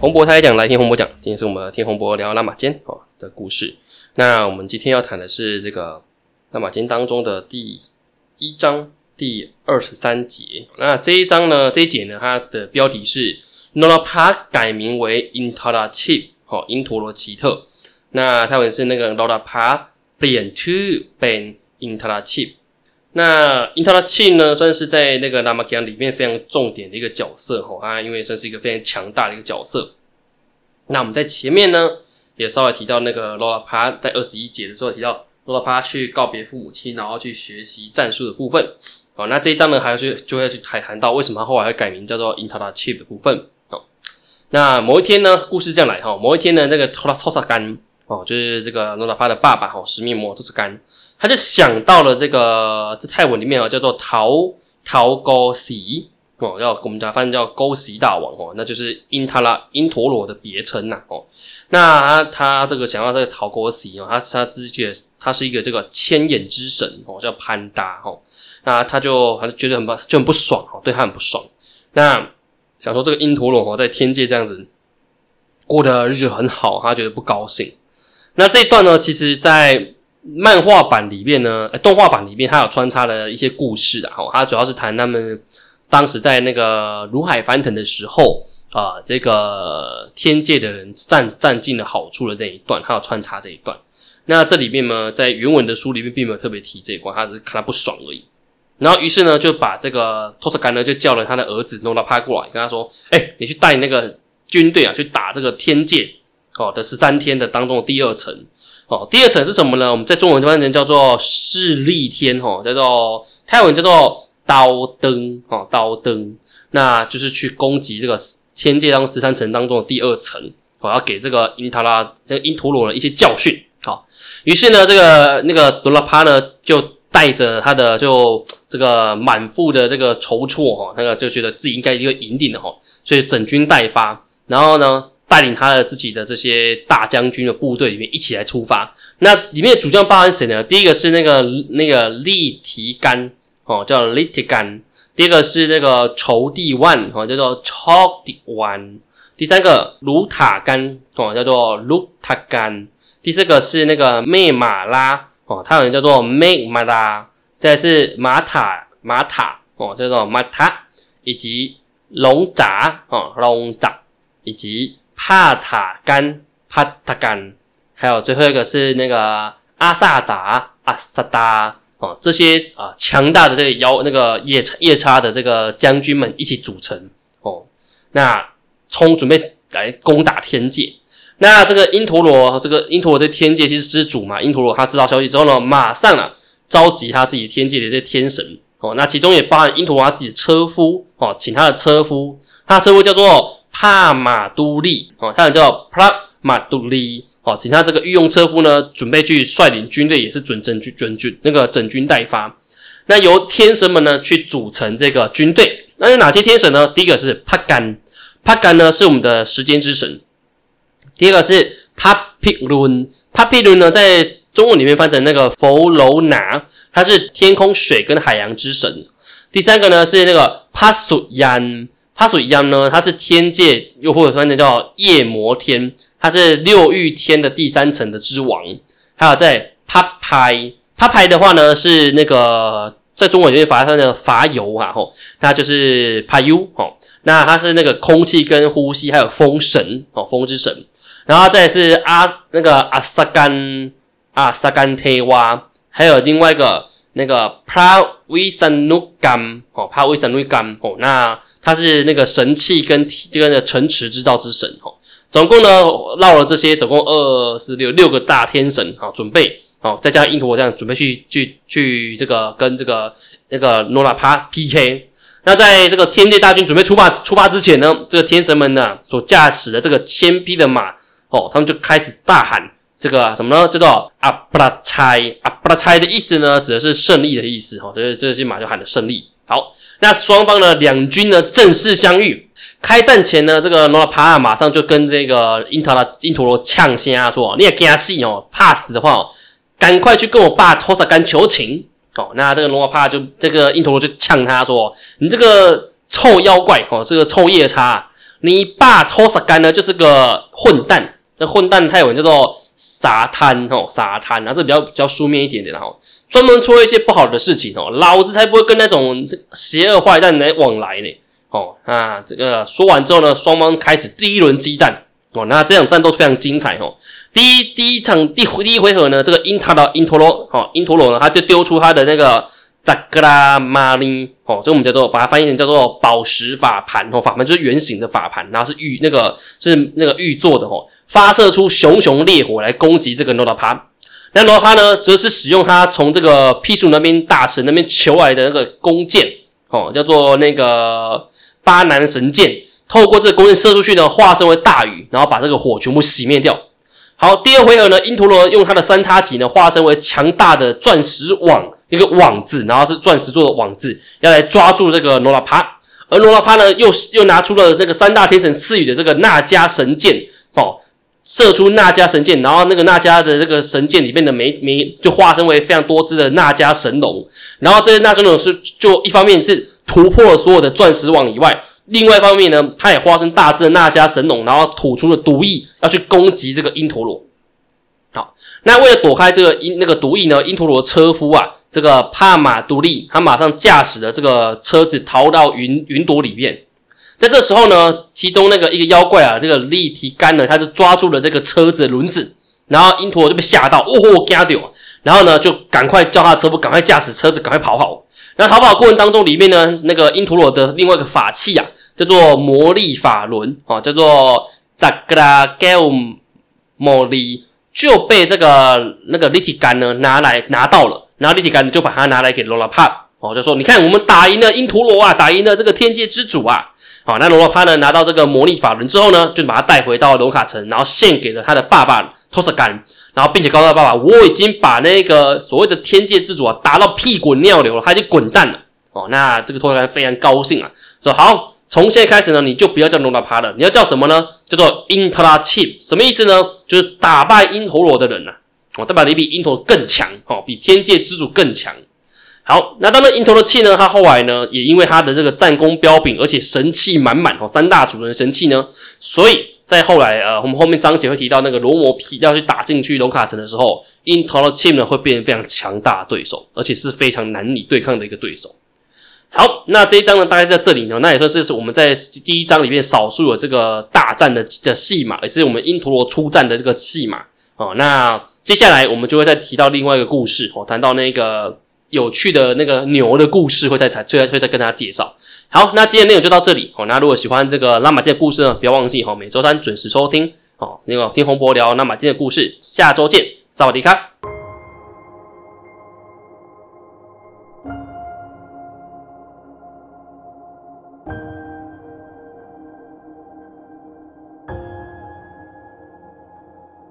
洪博他也讲来听洪博讲，今天是我们听洪博聊拉玛间哦的故事。那我们今天要谈的是这个拉玛坚当中的第一章第二十三节。那这一章呢，这一节呢，它的标题是 Nolapa 改名为 Intala Chip，哦，因陀罗奇特。那泰文是那个 Nolapa 变 to 变 Intala Chip。那 Intala Chip 呢，算是在那个拉玛间里面非常重点的一个角色哦，啊，因为算是一个非常强大的一个角色。那我们在前面呢，也稍微提到那个罗拉帕在二十一节的时候提到罗拉帕去告别父母亲，然后去学习战术的部分。哦，那这一章呢，还要去就要去谈谈到为什么后来会改名叫做 Intala Chip 的部分。哦，那某一天呢，故事这样来哈，某一天呢，那个托拉托萨干哦，就是这个罗拉帕的爸爸哈，史密摩托萨干，他就想到了这个在泰文里面哦，叫做陶陶高西。哦，要我们家翻译叫勾西大王哦，那就是因他拉因陀罗的别称呐哦。那他他这个想要这个陶勾西哦，他他自己他是一个这个千眼之神哦，叫潘达哦。那他就还是觉得很不就很不爽哦，对他很不爽。那想说这个因陀罗哦，在天界这样子过的日子很好，他觉得不高兴。那这一段呢，其实在漫画版里面呢，动画版里面，它有穿插了一些故事的哦。它主要是谈他们。当时在那个如海翻腾的时候啊，这个天界的人占占尽了好处的那一段，他要穿插这一段。那这里面呢，在原文的书里面并没有特别提这一关，他只是看他不爽而已。然后于是呢，就把这个托斯干呢，就叫了他的儿子诺拉帕过来，跟他说：“哎，你去带那个军队啊，去打这个天界哦的十三天的当中的第二层哦。第二层是什么呢？我们在中文翻译叫做势力天哦，叫做泰文叫做。”刀灯哦，刀灯，那就是去攻击这个天界当中十三层当中的第二层，我要给这个因塔拉这个因陀罗一些教训。好，于是呢，这个那个多拉帕呢，就带着他的就这个满腹的这个筹措哈，那个就觉得自己应该一个引领的哈，所以整军待发，然后呢，带领他的自己的这些大将军的部队里面一起来出发。那里面的主将包含谁呢？第一个是那个那个利提干。哦，叫 Litigan，第二个是那个仇地万，哦，叫做 Chok 地万，第三个卢塔干，哦，叫做卢塔干，第四个是那个妹马拉，哦，它有人叫做妹马拉，再是马塔马塔，哦，叫做马塔，以及龙扎，哦，龙扎，以及帕塔干，帕塔干，还有最后一个是那个阿萨达，阿萨达。哦，这些啊强大的这个妖那个夜叉夜叉的这个将军们一起组成哦，那冲准备来攻打天界。那这个因陀罗，这个因陀罗这天界其实之主嘛，因陀罗他知道消息之后呢，马上啊召集他自己天界的这些天神哦，那其中也包含因陀罗他自己的车夫哦，请他的车夫，他的车夫叫做帕马都利哦，他叫帕马杜利。好，请他这个御用车夫呢，准备去率领军队，也是准整军准军那个整军待发。那由天神们呢去组成这个军队。那有哪些天神呢？第一个是帕甘，帕甘呢是我们的时间之神。第二个是帕皮伦，帕皮伦呢在中文里面翻成那个佛罗拿，他是天空、水跟海洋之神。第三个呢是那个帕苏央，帕苏央呢他是天界，又或者翻成叫夜魔天。他是六欲天的第三层的之王，还有在帕拍帕拍的话呢，是那个在中文里面法上的伐油啊吼，那就是帕尤吼，那他是那个空气跟呼吸还有风神哦，风之神，然后再是阿那个阿萨干阿萨干忒哇，还有另外一个那个帕维森努干哦，帕维森努干哦，那他是那个神器跟这个城池制造之神哦。总共呢，绕了这些，总共二四六六个大天神啊，准备好，再加上印陀这样准备去去去这个跟这个那个诺拉帕 PK。那在这个天界大军准备出发出发之前呢，这个天神们呢所驾驶的这个千匹的马哦，他们就开始大喊这个什么呢？叫做阿布拉猜阿布拉猜的意思呢，指的是胜利的意思哈，所以这些马就喊的胜利。好，那双方呢两军呢正式相遇。开战前呢，这个诺拉帕尔马上就跟这个因塔拉因陀罗呛声啊，说：“你也惊死哦，怕死的话，赶快去跟我爸托萨干求情哦。”那这个诺拉帕就这个因陀罗就呛他说：“你这个臭妖怪哦，这个臭夜叉，你爸托萨干呢就是个混蛋，那混蛋泰文叫做沙滩哦，沙滩，啊这比较比较书面一点点的哈，专门做一些不好的事情哦，老子才不会跟那种邪恶坏蛋来往来呢。哦啊，这个说完之后呢，双方开始第一轮激战哦，那这场战斗非常精彩哦。第一第一场第第一回合呢，这个因塔的因陀罗哦，因陀罗呢，他就丢出他的那个扎格拉玛尼哦，这我们叫做把它翻译成叫做宝石法盘哦，法盘就是圆形的法盘，然后是玉那个是那个玉做的哦，发射出熊熊烈火来攻击这个诺拉帕。那诺拉帕呢，则是使用他从这个毗树那边大神那边求来的那个弓箭哦，叫做那个。巴南神箭透过这个弓箭射出去呢，化身为大雨，然后把这个火全部熄灭掉。好，第二回合呢，因陀罗用他的三叉戟呢，化身为强大的钻石网，一个网字，然后是钻石做的网字，要来抓住这个罗拉帕。而罗拉帕呢，又又拿出了那个三大天神赐予的这个纳迦神剑，哦，射出纳迦神剑，然后那个纳迦的这个神剑里面的每每就化身为非常多只的纳迦神龙，然后这些纳迦神龙是就一方面是。突破了所有的钻石网以外，另外一方面呢，他也化身大只的那迦神龙，然后吐出了毒液，要去攻击这个因陀罗。好，那为了躲开这个因那个毒液呢，因陀罗车夫啊，这个帕马独立，他马上驾驶的这个车子逃到云云朵里面。在这时候呢，其中那个一个妖怪啊，这个立体杆呢，他就抓住了这个车子的轮子，然后因陀罗就被吓到，哦吼，惊掉，然后呢，就赶快叫他的车夫赶快驾驶车子，赶快跑跑。那逃跑过程当中，里面呢，那个因陀罗的另外一个法器啊，叫做魔力法轮啊，叫做扎格拉盖乌魔力，就被这个那个立体杆呢拿来拿到了，然后立体感就把它拿来给罗拉帕哦，就说你看我们打赢了因陀罗啊，打赢了这个天界之主啊，好，那罗拉帕呢拿到这个魔力法轮之后呢，就把它带回到罗卡城，然后献给了他的爸爸托斯干。然后，并且告诉他爸爸，我已经把那个所谓的天界之主啊打到屁滚尿流了，他已经滚蛋了。哦，那这个托特干非常高兴啊，说好，从现在开始呢，你就不要叫罗拉帕了，你要叫什么呢？叫做因特拉契，什么意思呢？就是打败因陀罗的人呐。哦，代表你比因陀罗更强，哦，比天界之主更强。好，那当然因陀罗气呢，他后来呢，也因为他的这个战功彪炳，而且神气满满哦，三大主人神气呢，所以。在后来，呃，我们后面章节会提到那个罗摩皮要去打进去龙卡城的时候 i n t e r Team 呢会变成非常强大的对手，而且是非常难以对抗的一个对手。好，那这一章呢，大概在这里呢，那也算是是我们在第一章里面少数有这个大战的的戏码，也是我们因陀罗出战的这个戏码。哦，那接下来我们就会再提到另外一个故事，哦，谈到那个有趣的那个牛的故事，会再才最后会再跟大家介绍。好，那今天内容就到这里。哦，那如果喜欢这个拉马金的故事呢，不要忘记哦，每周三准时收听。哦，那个听洪博聊拉马金的故事，下周见，萨瓦迪卡。